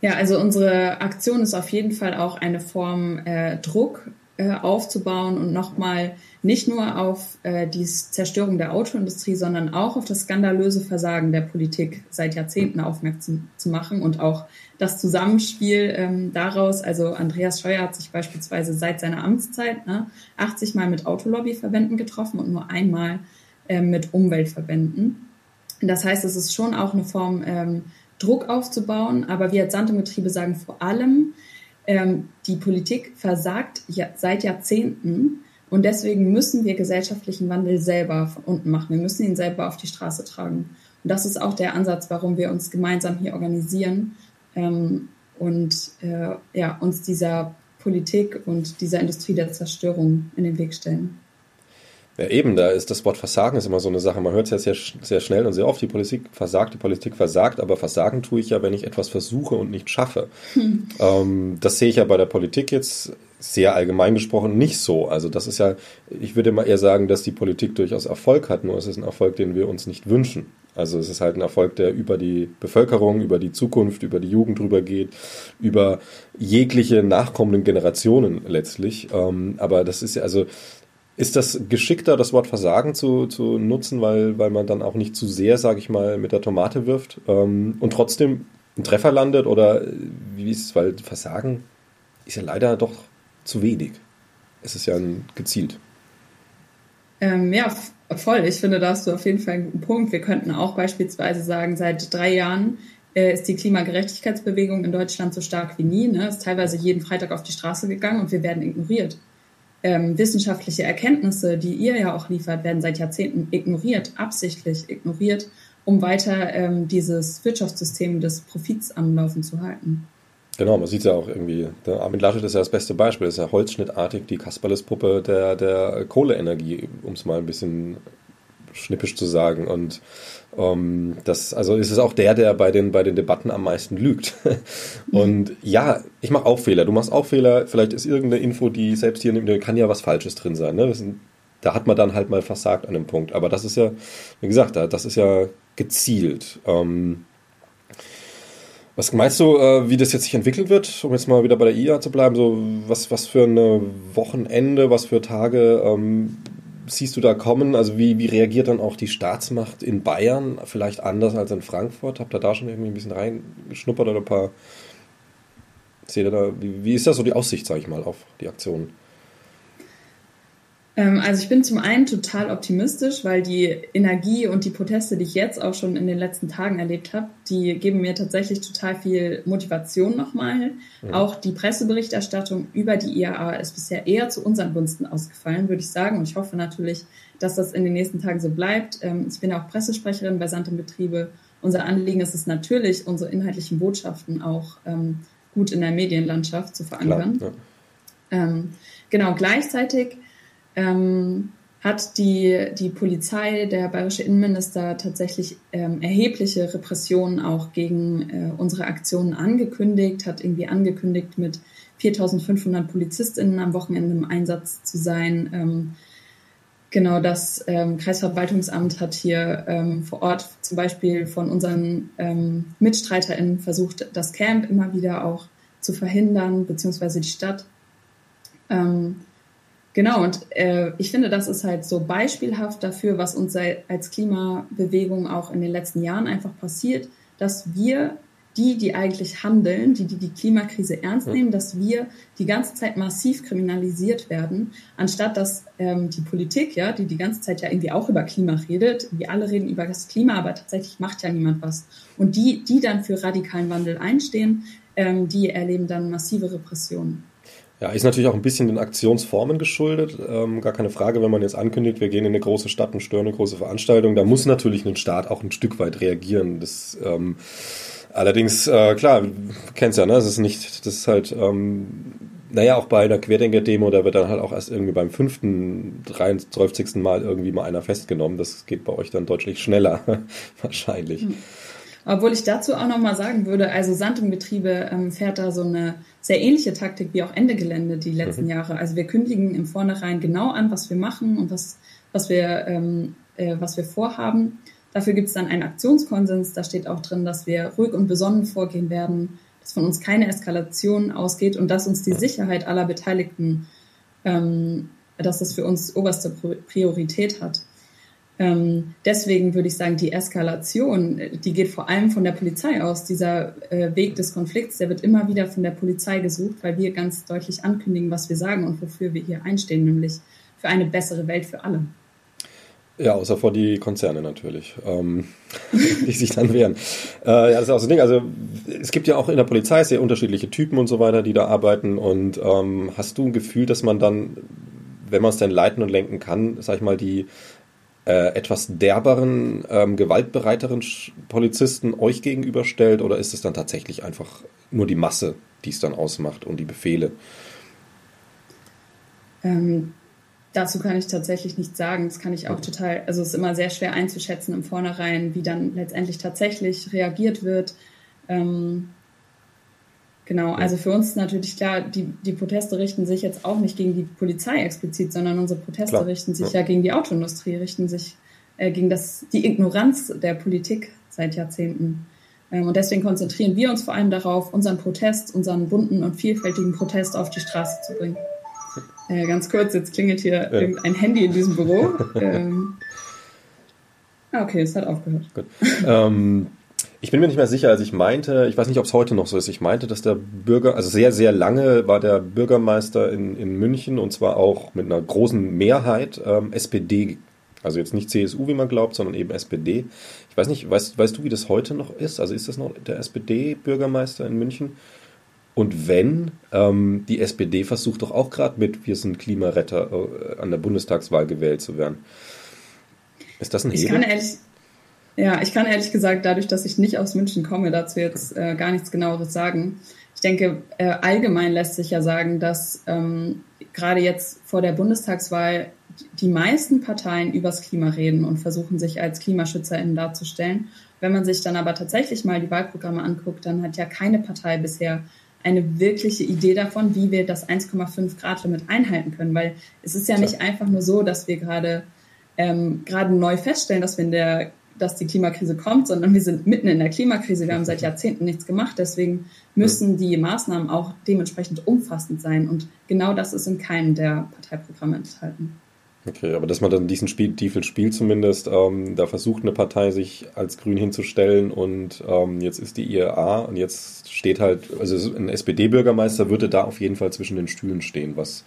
Ja, also unsere Aktion ist auf jeden Fall auch eine Form äh, Druck äh, aufzubauen und nochmal nicht nur auf äh, die Zerstörung der Autoindustrie, sondern auch auf das skandalöse Versagen der Politik seit Jahrzehnten aufmerksam zu machen und auch das Zusammenspiel ähm, daraus. Also Andreas Scheuer hat sich beispielsweise seit seiner Amtszeit ne, 80 Mal mit Autolobbyverbänden getroffen und nur einmal äh, mit Umweltverbänden. Das heißt, es ist schon auch eine Form, ähm, Druck aufzubauen, aber wir als Sandembetriebe sagen vor allem, ähm, die Politik versagt ja, seit Jahrzehnten und deswegen müssen wir gesellschaftlichen Wandel selber von unten machen. Wir müssen ihn selber auf die Straße tragen. Und das ist auch der Ansatz, warum wir uns gemeinsam hier organisieren ähm, und äh, ja, uns dieser Politik und dieser Industrie der Zerstörung in den Weg stellen. Ja, eben, da ist das Wort Versagen ist immer so eine Sache. Man hört es ja sehr, sehr schnell und sehr oft, die Politik versagt, die Politik versagt, aber Versagen tue ich ja, wenn ich etwas versuche und nicht schaffe. Hm. Ähm, das sehe ich ja bei der Politik jetzt sehr allgemein gesprochen nicht so. Also das ist ja, ich würde mal eher sagen, dass die Politik durchaus Erfolg hat, nur es ist ein Erfolg, den wir uns nicht wünschen. Also es ist halt ein Erfolg, der über die Bevölkerung, über die Zukunft, über die Jugend drüber geht, über jegliche nachkommenden Generationen letztlich. Ähm, aber das ist ja, also ist das geschickter, das Wort Versagen zu, zu nutzen, weil, weil man dann auch nicht zu sehr, sage ich mal, mit der Tomate wirft ähm, und trotzdem einen Treffer landet? Oder wie ist es, weil Versagen ist ja leider doch zu wenig. Es ist ja ein, gezielt. Ähm, ja, voll. Ich finde, da hast du auf jeden Fall einen guten Punkt. Wir könnten auch beispielsweise sagen, seit drei Jahren äh, ist die Klimagerechtigkeitsbewegung in Deutschland so stark wie nie. Ne? Ist teilweise jeden Freitag auf die Straße gegangen und wir werden ignoriert ähm, wissenschaftliche Erkenntnisse, die ihr ja auch liefert, werden seit Jahrzehnten ignoriert, absichtlich ignoriert, um weiter ähm, dieses Wirtschaftssystem des Profits am Laufen zu halten. Genau, man sieht ja auch irgendwie, der Armin Laschet ist ja das beste Beispiel, das ist ja holzschnittartig die Kasperles-Puppe der, der Kohleenergie, um es mal ein bisschen schnippisch zu sagen. Und ähm, das, also ist es auch der, der bei den, bei den Debatten am meisten lügt. <laughs> und ja, ich mache auch Fehler. Du machst auch Fehler. Vielleicht ist irgendeine Info, die selbst hier nimmt, kann ja was Falsches drin sein. Ne? Sind, da hat man dann halt mal versagt an dem Punkt. Aber das ist ja, wie gesagt, das ist ja gezielt. Ähm, Was meinst du, äh, wie das jetzt sich entwickeln wird, um jetzt mal wieder bei der IA zu bleiben? So, was, was für ein Wochenende, was für Tage ähm, siehst du da kommen? Also wie, wie reagiert dann auch die Staatsmacht in Bayern? Vielleicht anders als in Frankfurt? Habt ihr da schon irgendwie ein bisschen reingeschnuppert oder ein paar... Seht ihr da, wie, wie ist das so die Aussicht, sage ich mal, auf die Aktion? Ähm, also ich bin zum einen total optimistisch, weil die Energie und die Proteste, die ich jetzt auch schon in den letzten Tagen erlebt habe, die geben mir tatsächlich total viel Motivation nochmal. Mhm. Auch die Presseberichterstattung über die IAA ist bisher eher zu unseren Gunsten ausgefallen, würde ich sagen. Und ich hoffe natürlich, dass das in den nächsten Tagen so bleibt. Ähm, ich bin ja auch Pressesprecherin bei Sand im Betriebe. Unser Anliegen ist es natürlich, unsere inhaltlichen Botschaften auch ähm, gut in der Medienlandschaft zu verankern. Klar, ja. genau, gleichzeitig ähm, hat die, die Polizei, der bayerische Innenminister tatsächlich ähm, erhebliche Repressionen auch gegen äh, unsere Aktionen angekündigt, hat irgendwie angekündigt, mit 4500 PolizistInnen am Wochenende im Einsatz zu sein. Ähm, genau, das ähm, Kreisverwaltungsamt hat hier ähm, vor Ort zum Beispiel von unseren ähm, MitstreiterInnen versucht, das Camp immer wieder auch zu verhindern, beziehungsweise die Stadt. Ähm, Genau, und äh, ich finde, das ist halt so beispielhaft dafür, was uns als Klimabewegung auch in den letzten Jahren einfach passiert, dass wir die, die eigentlich handeln, die, die die Klimakrise ernst nehmen, dass wir die ganze Zeit massiv kriminalisiert werden, anstatt dass ähm, die Politik, ja, die die ganze Zeit ja irgendwie auch über Klima redet, wir alle reden über das Klima, aber tatsächlich macht ja niemand was. Und die, die dann für radikalen Wandel einstehen, ähm, die erleben dann massive Repressionen. Ja, ist natürlich auch ein bisschen den Aktionsformen geschuldet. Ähm, gar keine Frage, wenn man jetzt ankündigt, wir gehen in eine große Stadt und stören eine große Veranstaltung, da muss natürlich ein Staat auch ein Stück weit reagieren. Das ähm, allerdings, äh, klar, kennst ja, ne? Das ist nicht, das ist halt, ähm, naja, auch bei einer Querdenker-Demo, da wird dann halt auch erst irgendwie beim fünften, 23. Mal irgendwie mal einer festgenommen. Das geht bei euch dann deutlich schneller, <laughs> wahrscheinlich. Mhm. Obwohl ich dazu auch nochmal sagen würde, also Sand im Getriebe ähm, fährt da so eine sehr ähnliche Taktik wie auch Ende Gelände die letzten mhm. Jahre. Also wir kündigen im Vornherein genau an, was wir machen und was, was, wir, ähm, äh, was wir vorhaben. Dafür gibt es dann einen Aktionskonsens. Da steht auch drin, dass wir ruhig und besonnen vorgehen werden, dass von uns keine Eskalation ausgeht und dass uns die Sicherheit aller Beteiligten, ähm, dass das für uns oberste Priorität hat. Ähm, deswegen würde ich sagen, die Eskalation, die geht vor allem von der Polizei aus. Dieser äh, Weg des Konflikts, der wird immer wieder von der Polizei gesucht, weil wir ganz deutlich ankündigen, was wir sagen und wofür wir hier einstehen, nämlich für eine bessere Welt für alle. Ja, außer vor die Konzerne natürlich, ähm, <laughs> die sich dann wehren. Äh, ja, das ist auch so ein Ding. Also es gibt ja auch in der Polizei sehr unterschiedliche Typen und so weiter, die da arbeiten. Und ähm, hast du ein Gefühl, dass man dann, wenn man es denn leiten und lenken kann, sag ich mal, die äh, etwas derberen, ähm, gewaltbereiteren Polizisten euch gegenüberstellt oder ist es dann tatsächlich einfach nur die Masse, die es dann ausmacht und die Befehle? Ähm, dazu kann ich tatsächlich nichts sagen. Das kann ich auch total, also es ist immer sehr schwer einzuschätzen im Vornherein, wie dann letztendlich tatsächlich reagiert wird. Ähm, Genau, also für uns ist natürlich klar, die, die Proteste richten sich jetzt auch nicht gegen die Polizei explizit, sondern unsere Proteste klar. richten sich ja. ja. gegen die Autoindustrie, richten sich äh, gegen das, die Ignoranz der Politik seit Jahrzehnten. Ähm, und deswegen konzentrieren wir uns vor allem darauf, unseren Protest, unseren bunten und vielfältigen Protest auf die Straße zu bringen. Äh, ganz kurz, jetzt klingelt hier ja. irgendein Handy in diesem Büro. <laughs> ähm, ah, okay, es hat aufgehört. Gut. ähm, ich bin mir nicht mehr sicher, als ich meinte, ich weiß nicht, ob es heute noch so ist, ich meinte, dass der Bürger, also sehr, sehr lange war der Bürgermeister in, in München und zwar auch mit einer großen Mehrheit ähm, SPD, also jetzt nicht CSU, wie man glaubt, sondern eben SPD. Ich weiß nicht, weißt, weißt du, wie das heute noch ist? Also ist das noch der SPD-Bürgermeister in München? Und wenn, ähm, die SPD versucht doch auch gerade mit Wir sind Klimaretter äh, an der Bundestagswahl gewählt zu werden. Ist das ein Hebel? Ich kann ehrlich, ja, ich kann ehrlich gesagt, dadurch, dass ich nicht aus München komme, dazu jetzt äh, gar nichts genaueres sagen. Ich denke, äh, allgemein lässt sich ja sagen, dass ähm, gerade jetzt vor der Bundestagswahl die meisten Parteien übers Klima reden und versuchen, sich als KlimaschützerInnen darzustellen. Wenn man sich dann aber tatsächlich mal die Wahlprogramme anguckt, dann hat ja keine Partei bisher eine wirkliche Idee davon, wie wir das 1,5 Grad Limit einhalten können, weil es ist ja nicht einfach nur so, dass wir gerade ähm, gerade neu feststellen, dass wir in der dass die Klimakrise kommt, sondern wir sind mitten in der Klimakrise. Wir haben seit Jahrzehnten nichts gemacht. Deswegen müssen die Maßnahmen auch dementsprechend umfassend sein. Und genau das ist in keinem der Parteiprogramme enthalten. Okay, aber dass man dann diesen Spiel, Stiefel spielt zumindest, ähm, da versucht eine Partei sich als Grün hinzustellen und ähm, jetzt ist die IRA und jetzt steht halt, also ein SPD-Bürgermeister würde da auf jeden Fall zwischen den Stühlen stehen, was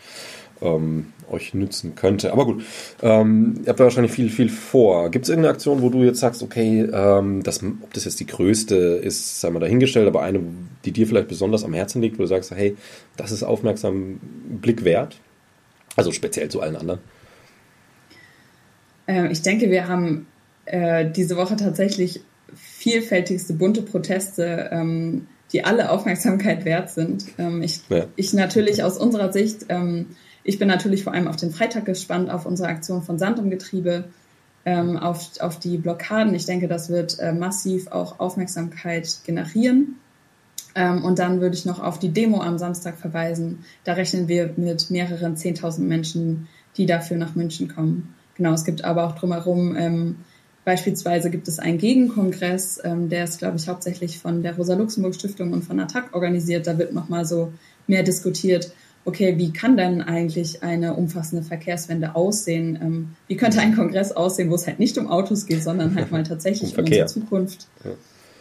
ähm, euch nützen könnte. Aber gut, ähm, ihr habt ja wahrscheinlich viel, viel vor. Gibt es irgendeine Aktion, wo du jetzt sagst, okay, ähm, das, ob das jetzt die größte ist, sei mal dahingestellt, aber eine, die dir vielleicht besonders am Herzen liegt, wo du sagst, hey, das ist aufmerksam Blick wert? Also speziell zu allen anderen. Äh, ich denke, wir haben äh, diese Woche tatsächlich vielfältigste bunte Proteste, ähm, die alle Aufmerksamkeit wert sind. Ähm, ich, ja. ich natürlich aus unserer Sicht, ähm, ich bin natürlich vor allem auf den Freitag gespannt, auf unsere Aktion von Sand im Getriebe, ähm, auf, auf die Blockaden. Ich denke, das wird äh, massiv auch Aufmerksamkeit generieren. Ähm, und dann würde ich noch auf die Demo am Samstag verweisen. Da rechnen wir mit mehreren 10.000 Menschen, die dafür nach München kommen. Genau, es gibt aber auch drumherum, ähm, beispielsweise gibt es einen Gegenkongress, ähm, der ist, glaube ich, hauptsächlich von der Rosa-Luxemburg-Stiftung und von ATTAC organisiert. Da wird nochmal so mehr diskutiert, okay, wie kann denn eigentlich eine umfassende Verkehrswende aussehen? Ähm, wie könnte ein Kongress aussehen, wo es halt nicht um Autos geht, sondern halt mal <laughs> tatsächlich um, um unsere Zukunft? Ja.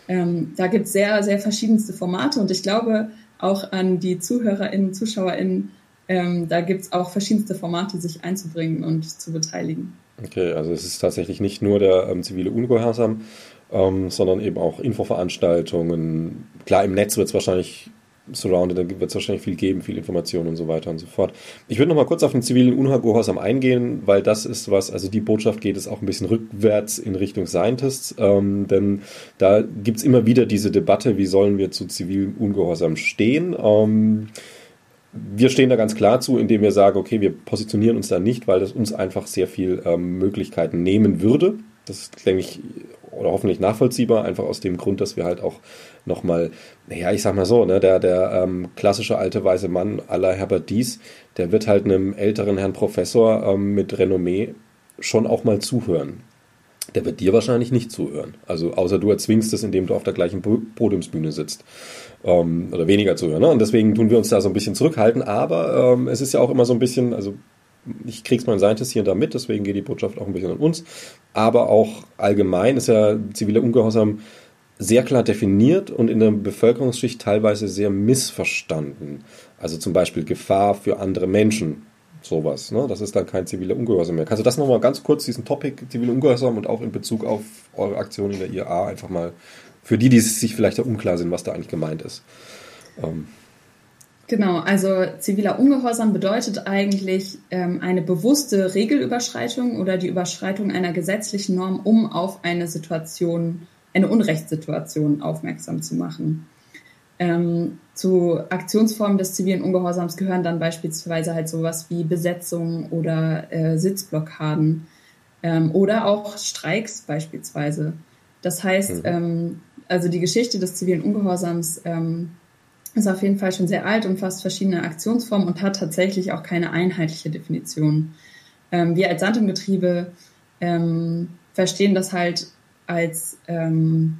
Ähm, da gibt es sehr, sehr verschiedenste Formate und ich glaube auch an die ZuhörerInnen, ZuschauerInnen, ähm, da gibt es auch verschiedenste Formate, sich einzubringen und zu beteiligen. Okay, also es ist tatsächlich nicht nur der ähm, zivile Ungehorsam, ähm, sondern eben auch Infoveranstaltungen. Klar, im Netz wird es wahrscheinlich surrounded, da wird es wahrscheinlich viel geben, viel Information und so weiter und so fort. Ich würde noch mal kurz auf den zivilen Ungehorsam eingehen, weil das ist was, also die Botschaft geht es auch ein bisschen rückwärts in Richtung Scientists, ähm, denn da gibt es immer wieder diese Debatte, wie sollen wir zu zivilem Ungehorsam stehen. Ähm, wir stehen da ganz klar zu, indem wir sagen, okay, wir positionieren uns da nicht, weil das uns einfach sehr viel ähm, Möglichkeiten nehmen würde. Das ist, denke ich, oder hoffentlich nachvollziehbar, einfach aus dem Grund, dass wir halt auch nochmal, naja, ich sag mal so, ne, der, der ähm, klassische alte weiße Mann aller Herbert Dies, der wird halt einem älteren Herrn Professor ähm, mit Renommee schon auch mal zuhören. Der wird dir wahrscheinlich nicht zuhören. Also außer du erzwingst es, indem du auf der gleichen Podiumsbühne sitzt ähm, oder weniger zuhören. Ne? Und deswegen tun wir uns da so ein bisschen zurückhalten. Aber ähm, es ist ja auch immer so ein bisschen, also ich krieg's mein Scientist hier und da mit, deswegen geht die Botschaft auch ein bisschen an uns. Aber auch allgemein ist ja ziviler Ungehorsam sehr klar definiert und in der Bevölkerungsschicht teilweise sehr missverstanden. Also zum Beispiel Gefahr für andere Menschen, sowas. Ne? Das ist dann kein ziviler Ungehorsam mehr. Kannst du das nochmal ganz kurz, diesen Topic ziviler Ungehorsam und auch in Bezug auf eure Aktion in der IAA einfach mal für die, die sich vielleicht da unklar sind, was da eigentlich gemeint ist. Ähm. Genau, also ziviler Ungehorsam bedeutet eigentlich ähm, eine bewusste Regelüberschreitung oder die Überschreitung einer gesetzlichen Norm, um auf eine Situation, eine Unrechtssituation aufmerksam zu machen. Ähm, zu Aktionsformen des zivilen Ungehorsams gehören dann beispielsweise halt sowas wie Besetzung oder äh, Sitzblockaden ähm, oder auch Streiks beispielsweise. Das heißt, mhm. ähm, also die Geschichte des zivilen Ungehorsams ähm, ist auf jeden Fall schon sehr alt, umfasst verschiedene Aktionsformen und hat tatsächlich auch keine einheitliche Definition. Ähm, wir als Sandumgetriebe ähm, verstehen das halt als ähm,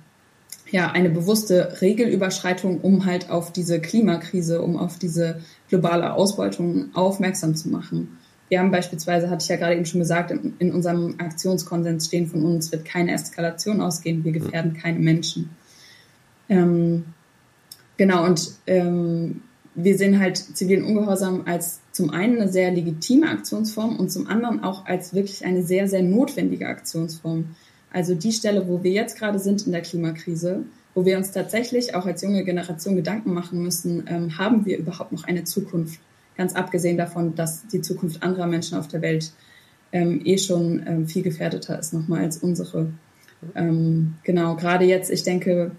ja, eine bewusste Regelüberschreitung, um halt auf diese Klimakrise, um auf diese globale Ausbeutung aufmerksam zu machen. Wir haben beispielsweise, hatte ich ja gerade eben schon gesagt, in, in unserem Aktionskonsens stehen von uns, wird keine Eskalation ausgehen, wir gefährden keine Menschen. Ähm, genau, und ähm, wir sehen halt zivilen Ungehorsam als zum einen eine sehr legitime Aktionsform und zum anderen auch als wirklich eine sehr, sehr notwendige Aktionsform. Also die Stelle, wo wir jetzt gerade sind in der Klimakrise, wo wir uns tatsächlich auch als junge Generation Gedanken machen müssen, ähm, haben wir überhaupt noch eine Zukunft? Ganz abgesehen davon, dass die Zukunft anderer Menschen auf der Welt ähm, eh schon ähm, viel gefährdeter ist nochmal als unsere. Ähm, genau, gerade jetzt, ich denke,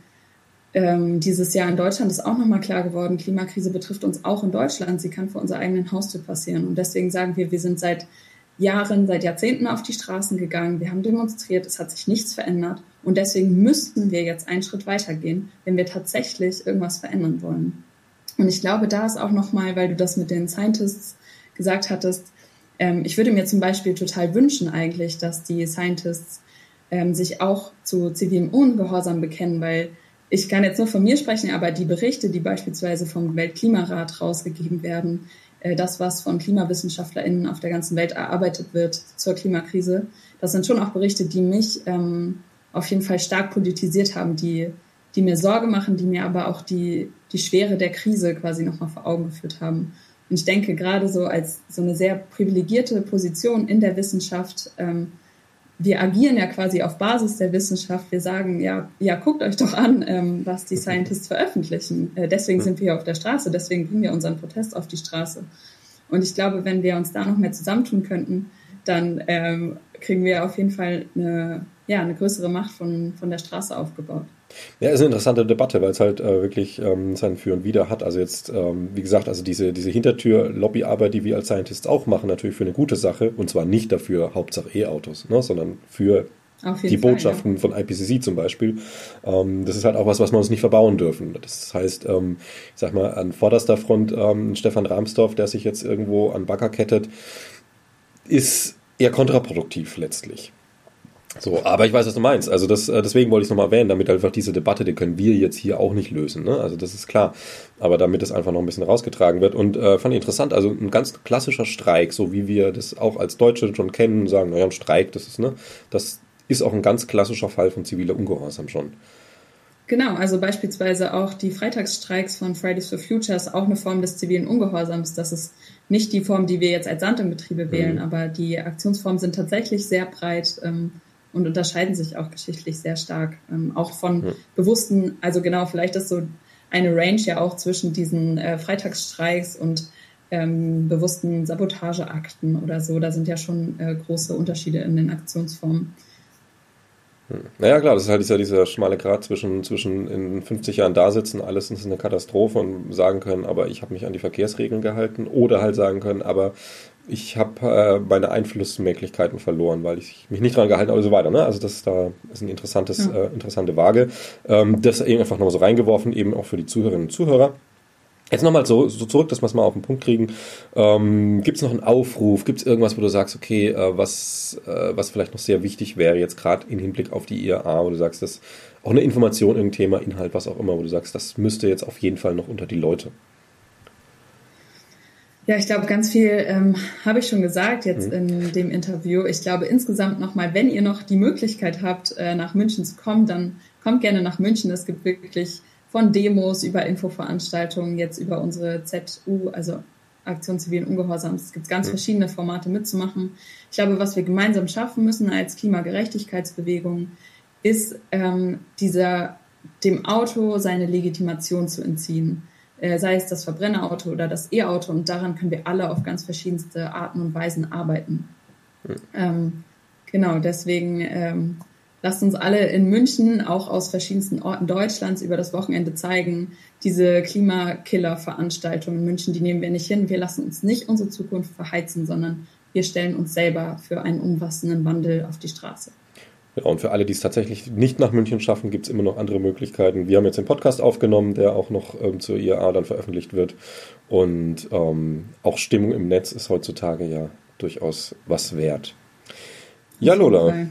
ähm, dieses Jahr in Deutschland ist auch nochmal klar geworden, Klimakrise betrifft uns auch in Deutschland. Sie kann vor unserer eigenen Haustür passieren. Und deswegen sagen wir, wir sind seit Jahren, seit Jahrzehnten auf die Straßen gegangen. Wir haben demonstriert, es hat sich nichts verändert. Und deswegen müssten wir jetzt einen Schritt weitergehen, wenn wir tatsächlich irgendwas verändern wollen. Und ich glaube, da ist auch nochmal, weil du das mit den Scientists gesagt hattest, ähm, ich würde mir zum Beispiel total wünschen eigentlich, dass die Scientists ähm, sich auch zu zivilem Ungehorsam bekennen, weil ich kann jetzt nur von mir sprechen, aber die Berichte, die beispielsweise vom Weltklimarat rausgegeben werden, das, was von KlimawissenschaftlerInnen auf der ganzen Welt erarbeitet wird zur Klimakrise, das sind schon auch Berichte, die mich ähm, auf jeden Fall stark politisiert haben, die, die mir Sorge machen, die mir aber auch die, die Schwere der Krise quasi nochmal vor Augen geführt haben. Und ich denke, gerade so als so eine sehr privilegierte Position in der Wissenschaft, ähm, wir agieren ja quasi auf Basis der Wissenschaft. Wir sagen, ja, ja, guckt euch doch an, ähm, was die Scientists veröffentlichen. Äh, deswegen sind wir hier auf der Straße, deswegen bringen wir unseren Protest auf die Straße. Und ich glaube, wenn wir uns da noch mehr zusammentun könnten, dann ähm, kriegen wir auf jeden Fall eine, ja, eine größere Macht von, von der Straße aufgebaut. Ja, ist eine interessante Debatte, weil es halt äh, wirklich ähm, sein Für und Wider hat. Also jetzt, ähm, wie gesagt, also diese, diese Hintertür-Lobbyarbeit, die wir als Scientists auch machen, natürlich für eine gute Sache und zwar nicht dafür Hauptsache E-Autos, ne, sondern für die Fall, Botschaften ja. von IPCC zum Beispiel. Ähm, das ist halt auch was, was wir uns nicht verbauen dürfen. Das heißt, ähm, ich sag mal, an vorderster Front ähm, Stefan Rahmsdorf, der sich jetzt irgendwo an Bagger kettet, ist eher kontraproduktiv letztlich. So, aber ich weiß, was du meinst. Also das, äh, deswegen wollte ich es nochmal erwähnen, damit einfach diese Debatte, die können wir jetzt hier auch nicht lösen. Ne? Also das ist klar. Aber damit es einfach noch ein bisschen rausgetragen wird. Und äh, fand ich interessant, also ein ganz klassischer Streik, so wie wir das auch als Deutsche schon kennen, sagen, naja, ein Streik, das ist, ne, das ist auch ein ganz klassischer Fall von ziviler Ungehorsam schon. Genau, also beispielsweise auch die Freitagsstreiks von Fridays for Future ist auch eine Form des zivilen Ungehorsams. Das ist nicht die Form, die wir jetzt als Sand im Betriebe wählen, mhm. aber die Aktionsformen sind tatsächlich sehr breit. Ähm, und unterscheiden sich auch geschichtlich sehr stark. Ähm, auch von ja. bewussten, also genau, vielleicht ist so eine Range ja auch zwischen diesen äh, Freitagsstreiks und ähm, bewussten Sabotageakten oder so. Da sind ja schon äh, große Unterschiede in den Aktionsformen. Naja, klar, das ist halt dieser, dieser schmale Grat zwischen, zwischen in 50 Jahren da sitzen, alles ist eine Katastrophe und sagen können, aber ich habe mich an die Verkehrsregeln gehalten oder halt sagen können, aber ich habe äh, meine Einflussmöglichkeiten verloren, weil ich mich nicht dran gehalten habe und so weiter. Ne? Also das ist da ist ein interessantes, ja. äh, interessante Waage. Ähm, das eben einfach nochmal so reingeworfen, eben auch für die Zuhörerinnen und Zuhörer. Jetzt nochmal so, so zurück, dass wir es mal auf den Punkt kriegen. Ähm, Gibt es noch einen Aufruf? Gibt es irgendwas, wo du sagst, okay, äh, was, äh, was vielleicht noch sehr wichtig wäre, jetzt gerade im Hinblick auf die IAA, wo du sagst, das auch eine Information, irgendein Thema, Inhalt, was auch immer, wo du sagst, das müsste jetzt auf jeden Fall noch unter die Leute. Ja, ich glaube, ganz viel ähm, habe ich schon gesagt jetzt mhm. in dem Interview. Ich glaube insgesamt nochmal, wenn ihr noch die Möglichkeit habt, äh, nach München zu kommen, dann kommt gerne nach München. Es gibt wirklich von Demos über Infoveranstaltungen, jetzt über unsere ZU, also Aktion zivilen Ungehorsams. Es gibt ganz mhm. verschiedene Formate mitzumachen. Ich glaube, was wir gemeinsam schaffen müssen als Klimagerechtigkeitsbewegung, ist ähm, dieser dem Auto seine Legitimation zu entziehen äh, sei es das Verbrennerauto oder das E-Auto. Und daran können wir alle auf ganz verschiedenste Arten und Weisen arbeiten. Mhm. Ähm, genau, deswegen ähm, lasst uns alle in München, auch aus verschiedensten Orten Deutschlands, über das Wochenende zeigen, diese Klimakiller-Veranstaltung in München, die nehmen wir nicht hin. Wir lassen uns nicht unsere Zukunft verheizen, sondern wir stellen uns selber für einen umfassenden Wandel auf die Straße. Ja, und für alle, die es tatsächlich nicht nach München schaffen, gibt es immer noch andere Möglichkeiten. Wir haben jetzt den Podcast aufgenommen, der auch noch ähm, zur IAA dann veröffentlicht wird. Und ähm, auch Stimmung im Netz ist heutzutage ja durchaus was wert. Ja, Lola,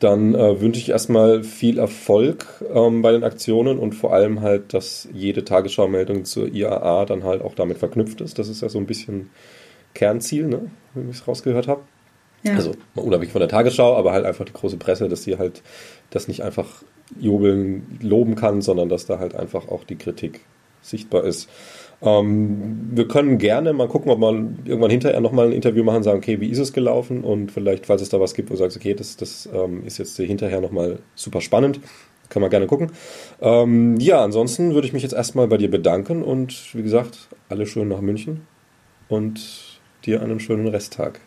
dann äh, wünsche ich erstmal viel Erfolg ähm, bei den Aktionen und vor allem halt, dass jede Tagesschau-Meldung zur IAA dann halt auch damit verknüpft ist. Das ist ja so ein bisschen Kernziel, ne? wenn ich es rausgehört habe. Ja. Also unabhängig von der Tagesschau, aber halt einfach die große Presse, dass sie halt das nicht einfach jubeln, loben kann, sondern dass da halt einfach auch die Kritik sichtbar ist. Ähm, wir können gerne mal gucken, ob wir irgendwann hinterher nochmal ein Interview machen, sagen, okay, wie ist es gelaufen? Und vielleicht, falls es da was gibt, wo du sagst, okay, das, das ähm, ist jetzt hinterher nochmal super spannend, können wir gerne gucken. Ähm, ja, ansonsten würde ich mich jetzt erstmal bei dir bedanken und wie gesagt, alle schön nach München und dir einen schönen Resttag.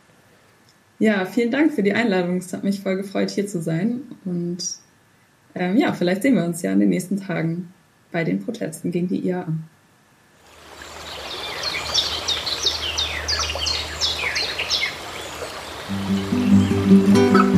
Ja, vielen Dank für die Einladung. Es hat mich voll gefreut, hier zu sein. Und ähm, ja, vielleicht sehen wir uns ja in den nächsten Tagen bei den Protesten gegen die IAA. Mhm.